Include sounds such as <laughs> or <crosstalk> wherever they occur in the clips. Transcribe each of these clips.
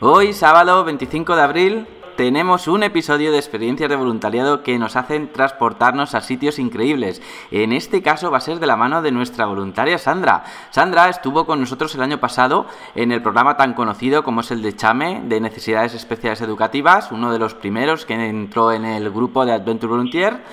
Hoy, sábado 25 de abril, tenemos un episodio de experiencias de voluntariado que nos hacen transportarnos a sitios increíbles. En este caso va a ser de la mano de nuestra voluntaria Sandra. Sandra estuvo con nosotros el año pasado en el programa tan conocido como es el de Chame, de Necesidades Especiales Educativas, uno de los primeros que entró en el grupo de Adventure Volunteer.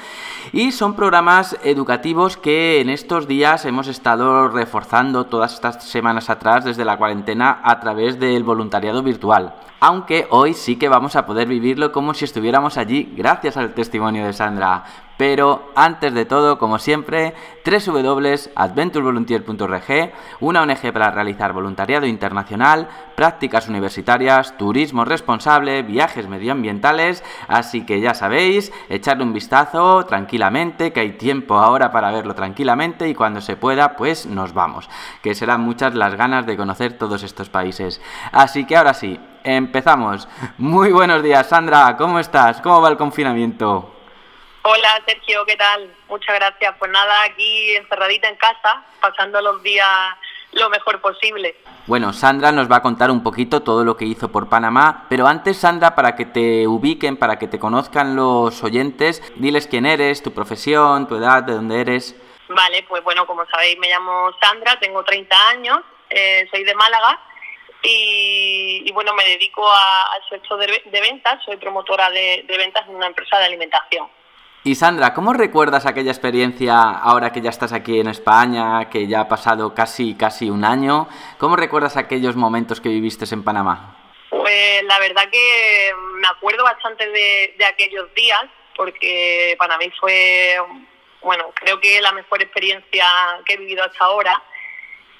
Y son programas educativos que en estos días hemos estado reforzando todas estas semanas atrás desde la cuarentena a través del voluntariado virtual. Aunque hoy sí que vamos a poder vivirlo como si estuviéramos allí gracias al testimonio de Sandra. Pero antes de todo, como siempre, www.adventurevolunteer.org, una ONG para realizar voluntariado internacional, prácticas universitarias, turismo responsable, viajes medioambientales, así que ya sabéis, echarle un vistazo tranquilamente, que hay tiempo ahora para verlo tranquilamente y cuando se pueda, pues nos vamos, que serán muchas las ganas de conocer todos estos países. Así que ahora sí, empezamos. Muy buenos días, Sandra, ¿cómo estás? ¿Cómo va el confinamiento? Hola Sergio, ¿qué tal? Muchas gracias. Pues nada, aquí encerradita en casa, pasando los días lo mejor posible. Bueno, Sandra nos va a contar un poquito todo lo que hizo por Panamá, pero antes, Sandra, para que te ubiquen, para que te conozcan los oyentes, diles quién eres, tu profesión, tu edad, de dónde eres. Vale, pues bueno, como sabéis, me llamo Sandra, tengo 30 años, eh, soy de Málaga y, bueno, me dedico al sector de, ventas, soy promotora de ventas en una empresa de alimentación. Y Sandra, ¿cómo recuerdas aquella experiencia ahora que ya estás aquí en España, que ya ha pasado casi, casi un año? ¿Cómo recuerdas aquellos momentos que viviste en Panamá? Pues la verdad que me acuerdo bastante de, aquellos días, porque para fue, bueno, creo que la mejor experiencia que he vivido hasta ahora.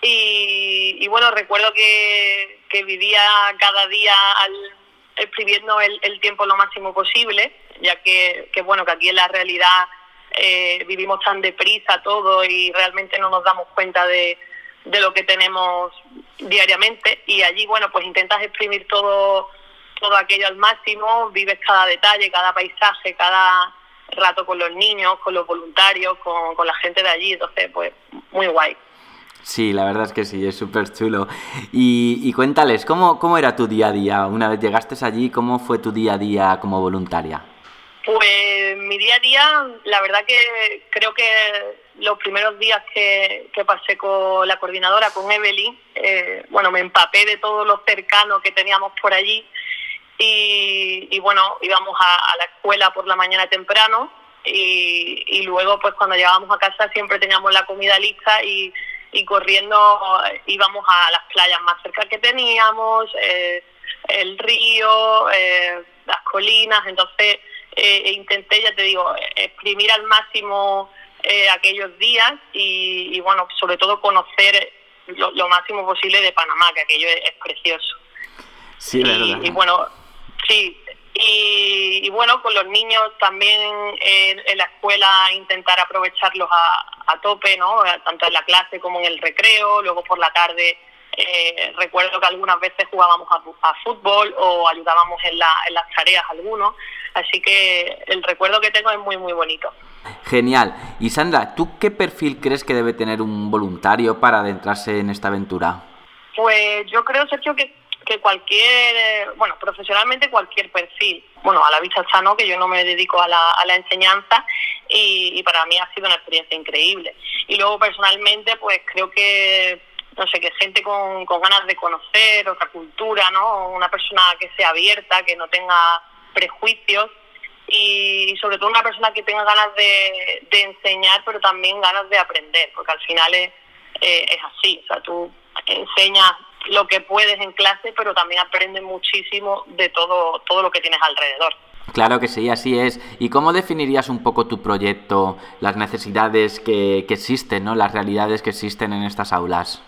Y, bueno, recuerdo que, vivía cada día escribiendo el tiempo lo máximo posible ya que, bueno, que aquí en la realidad eh, vivimos tan deprisa todo y realmente no nos damos cuenta de, de lo que tenemos diariamente y allí, bueno, pues intentas exprimir todo, todo aquello al máximo, vives cada detalle, cada paisaje, cada rato con los niños, con los voluntarios, con, con la gente de allí, entonces, pues, muy guay. Sí, la verdad es que sí, es súper chulo. Y, cuéntales, ¿cómo, ¿cómo era tu día a día? Una vez llegaste allí, ¿cómo fue tu día a día como voluntaria? Pues mi día a día, la verdad que creo que los primeros días que, pasé con la coordinadora, con Evelyn, eh, bueno, me empapé de todos los cercanos que teníamos por allí y, bueno, íbamos a, la escuela por la mañana temprano y, luego pues cuando llegábamos a casa siempre teníamos la comida lista y, corriendo íbamos a las playas más cerca que teníamos, eh, el río, eh, las colinas, entonces eh, intenté, ya te digo, exprimir al máximo eh, aquellos días y, bueno, sobre todo conocer lo, máximo posible de Panamá, que aquello es, precioso. Sí, y, bueno, sí, y, bueno, con los niños también en, la escuela intentar aprovecharlos a, a, tope, ¿no? Tanto en la clase como en el recreo, luego por la tarde eh, recuerdo que algunas veces jugábamos a, fútbol o ayudábamos en, en las tareas algunos, así que el recuerdo que tengo es muy, muy bonito. Genial. Y Sandra, ¿tú qué perfil crees que debe tener un voluntario para adentrarse en esta aventura? Pues yo creo, Sergio, que, que cualquier, bueno, profesionalmente cualquier perfil. Bueno, a la vista está, ¿no? Que yo no me dedico a la, a la enseñanza y, y para mí ha sido una experiencia increíble. Y luego personalmente, pues creo que no sé, que gente con, con ganas de conocer otra cultura, ¿no? Una persona que sea abierta, que no tenga prejuicios y sobre todo una persona que tenga ganas de, de enseñar, pero también ganas de aprender, porque al final es, eh, es así, o sea, tú enseñas lo que puedes en clase, pero también aprendes muchísimo de todo, todo lo que tienes alrededor. Claro que sí, así es. ¿Y cómo definirías un poco tu proyecto, las necesidades que, que existen, ¿no? las realidades que existen en estas aulas?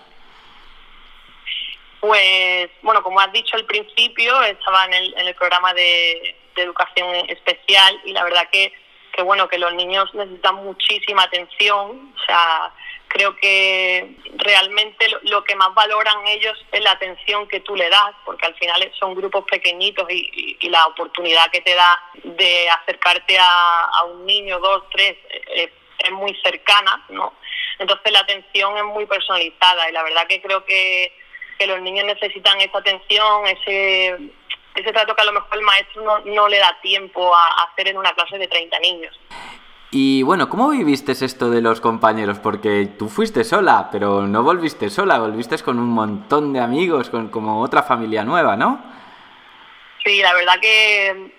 Pues, bueno, como has dicho al principio, estaba en el, en el programa de, educación especial y la verdad que, que, bueno, que los niños necesitan muchísima atención, o sea, creo que realmente lo, que más valoran ellos es la atención que tú le das, porque al final son grupos pequeñitos y, la oportunidad que te da de acercarte a, un niño, dos, tres, es, es muy cercana, ¿no? Entonces la atención es muy personalizada y la verdad que creo que que los niños necesitan esa atención, ese, ese trato que a lo mejor el maestro no, no le da tiempo a, hacer en una clase de 30 niños. Y bueno, ¿cómo viviste esto de los compañeros? Porque tú fuiste sola, pero no volviste sola, volviste con un montón de amigos, con como otra familia nueva, ¿no? Sí, la verdad que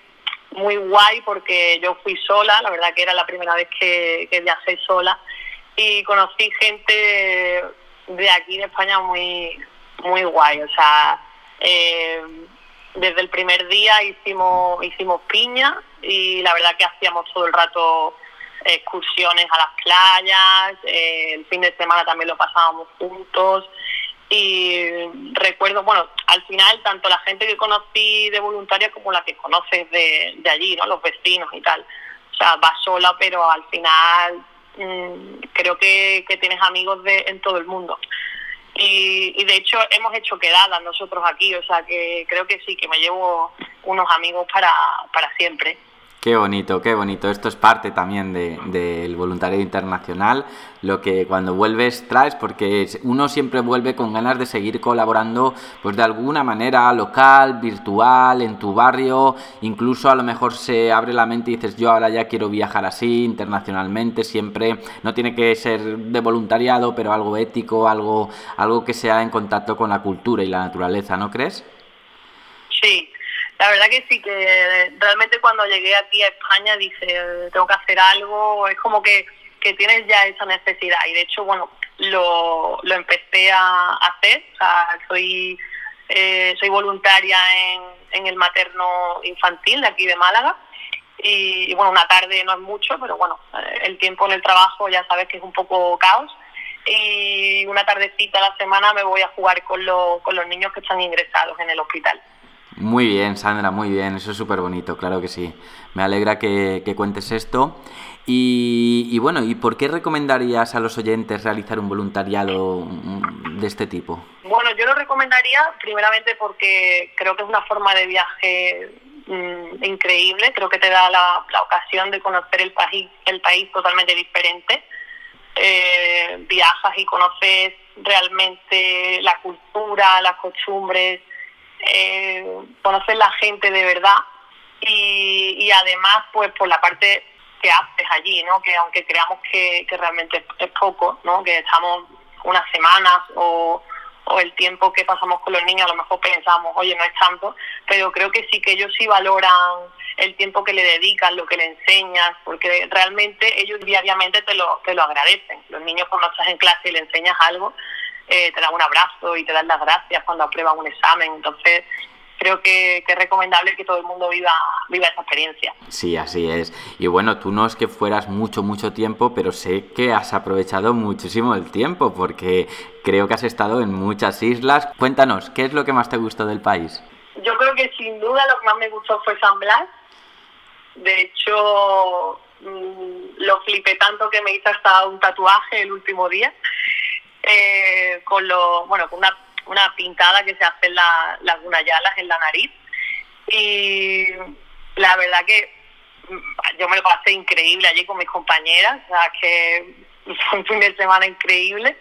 muy guay porque yo fui sola, la verdad que era la primera vez que, que viajé sola y conocí gente de aquí de España muy, muy guay, o sea, eh, desde el primer día hicimos, hicimos piña y la verdad que hacíamos todo el rato excursiones a las playas, eh, el fin de semana también lo pasábamos juntos y recuerdo, bueno, al final tanto la gente que conocí de voluntaria como la que conoces de, de allí, ¿no? Los vecinos y tal. O sea, vas sola, pero al final mm, creo que, que tienes amigos de, en todo el mundo. Y, de hecho hemos hecho quedadas nosotros aquí, o sea que creo que sí, que me llevo unos amigos para, para siempre. Qué bonito, qué bonito. Esto es parte también del de, voluntariado internacional, lo que cuando vuelves traes, porque uno siempre vuelve con ganas de seguir colaborando, pues de alguna manera local, virtual, en tu barrio, incluso a lo mejor se abre la mente y dices, yo ahora ya quiero viajar así, internacionalmente, siempre, no tiene que ser de voluntariado, pero algo ético, algo, algo que sea en contacto con la cultura y la naturaleza, ¿no crees? Sí, la verdad que sí, que realmente cuando llegué aquí a España dije, tengo que hacer algo, es como que, que tienes ya esa necesidad. Y de hecho, bueno, lo, lo empecé a hacer, o sea, soy, eh, soy voluntaria en, en el materno infantil de aquí de Málaga. Y, bueno, una tarde no es mucho, pero bueno, el tiempo en el trabajo ya sabes que es un poco caos. Y una tardecita a la semana me voy a jugar con, con los niños que están ingresados en el hospital. Muy bien, Sandra, muy bien, eso es súper bonito, claro que sí. Me alegra que, cuentes esto. Y, bueno, ¿y por qué recomendarías a los oyentes realizar un voluntariado de este tipo? Bueno, yo lo recomendaría primeramente porque creo que es una forma de viaje mm, increíble, creo que te da la, ocasión de conocer el país, el país totalmente diferente. Eh, viajas y conoces realmente la cultura, las costumbres, eh, conocer la gente de verdad y, además pues por la parte que haces allí, ¿no? Que aunque creamos que, realmente es poco, ¿no? Que estamos unas semanas o, o el tiempo que pasamos con los niños, a lo mejor pensamos, oye, no es tanto, pero creo que sí que ellos sí valoran el tiempo que le dedican, lo que le enseñas, porque realmente ellos diariamente te lo, te lo agradecen. Los niños cuando estás en clase y le enseñas algo, eh, te dan un abrazo y te dan las gracias cuando aprueban un examen. Entonces, creo que, es recomendable que todo el mundo viva, viva esa experiencia. Sí, así es. Y bueno, tú no es que fueras mucho, mucho tiempo, pero sé que has aprovechado muchísimo el tiempo porque creo que has estado en muchas islas. Cuéntanos, ¿qué es lo que más te gustó del país? Yo creo que sin duda lo que más me gustó fue San Blas. De hecho, mm, lo flipé tanto que me hice hasta un tatuaje el último día. Eh, con lo, bueno, con una, una pintada que se hace en la, las gunayalas en la nariz. Y la verdad que mm, yo me lo pasé increíble allí con mis compañeras, o sea que <laughs> fue un fin de semana increíble.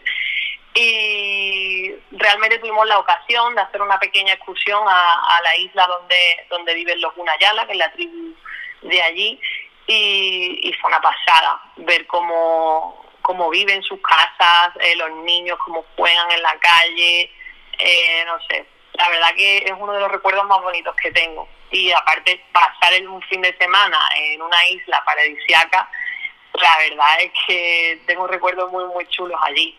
Y realmente tuvimos la ocasión de hacer una pequeña excursión a, la isla donde, donde viven los Gunayala, que es la tribu de allí, y, y fue una pasada ver cómo, cómo viven sus casas, eh, los niños, cómo juegan en la calle, eh, no sé. La verdad que es uno de los recuerdos más bonitos que tengo. Y aparte, pasar en un fin de semana en una isla paradisiaca, la verdad es que tengo recuerdos muy, muy chulos allí.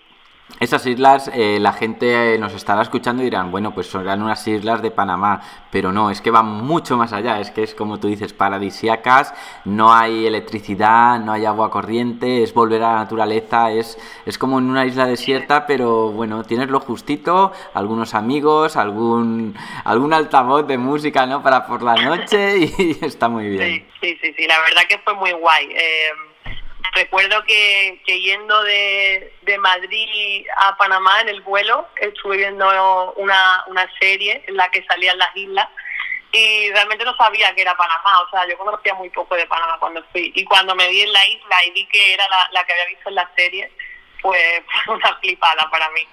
Esas islas, eh, la gente nos estará escuchando y dirán, bueno, pues son unas islas de Panamá, pero no, es que van mucho más allá, es que es como tú dices, paradisiacas, no hay electricidad, no hay agua corriente, es volver a la naturaleza, es, es como en una isla desierta, pero bueno, tienes lo justito, algunos amigos, algún, algún altavoz de música, ¿no? Para por la noche y <laughs> está muy bien. Sí, sí, sí, la verdad que fue muy guay. Eh recuerdo que, yendo de, Madrid a Panamá en el vuelo, estuve viendo una, una serie en la que salían las islas y realmente no sabía que era Panamá, o sea, yo conocía muy poco de Panamá cuando fui y cuando me vi en la isla y vi que era la, la que había visto en la serie, pues fue <laughs> una flipada para mí.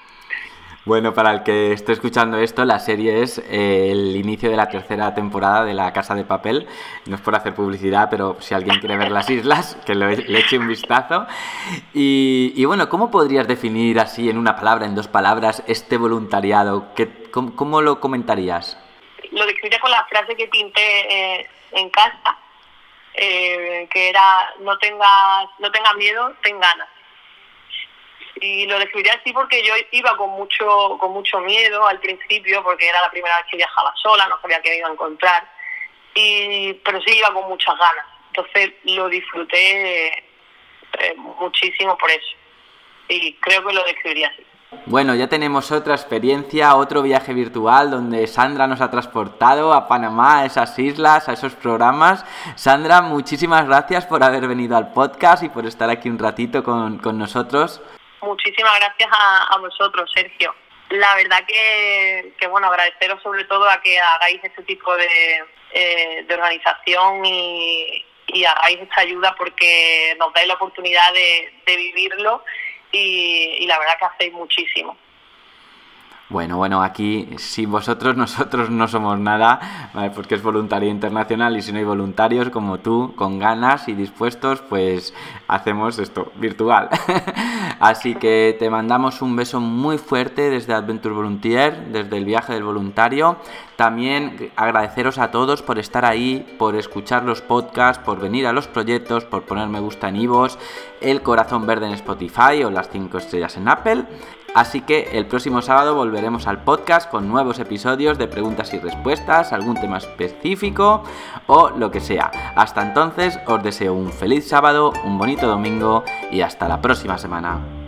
Bueno, para el que esté escuchando esto, la serie es eh, el inicio de la tercera temporada de La Casa de Papel. No es por hacer publicidad, pero si alguien quiere ver las islas, que le eche un vistazo. Y, bueno, ¿cómo podrías definir así en una palabra, en dos palabras, este voluntariado? ¿Qué, cómo, lo comentarías? Lo describiría con la frase que pinté eh, en casa, eh, que era no tengas, no tengas miedo, ten ganas y lo describiría así porque yo iba con mucho con mucho miedo al principio porque era la primera vez que viajaba sola no sabía qué iba a encontrar. Y pero sí iba con muchas ganas. Entonces lo disfruté eh, muchísimo por eso. Y creo que lo describiría así. Bueno, ya tenemos otra experiencia, otro viaje virtual donde Sandra nos ha transportado a Panamá, a esas islas, a esos programas. Sandra, muchísimas gracias por haber venido al podcast y por estar aquí un ratito con, con nosotros muchísimas gracias a, vosotros, Sergio. La verdad que, bueno, agradeceros sobre todo a que hagáis este tipo de, eh, organización y, hagáis esta ayuda porque nos dais la oportunidad de, vivirlo y, y la verdad que hacéis muchísimo. Bueno, bueno, aquí sin vosotros <laughs> nosotros no somos nada, porque es voluntario internacional y si no hay voluntarios como tú, con ganas y dispuestos, pues hacemos esto virtual. <laughs> Así que te mandamos un beso muy fuerte desde Adventure Volunteer, desde el viaje del voluntario. También agradeceros a todos por estar ahí, por escuchar los podcasts, por venir a los proyectos, por poner me gusta en Ivos, el corazón verde en Spotify o las 5 estrellas en Apple. Así que el próximo sábado volveremos al podcast con nuevos episodios de preguntas y respuestas, algún tema específico o lo que sea. Hasta entonces os deseo un feliz sábado, un bonito domingo y hasta la próxima semana.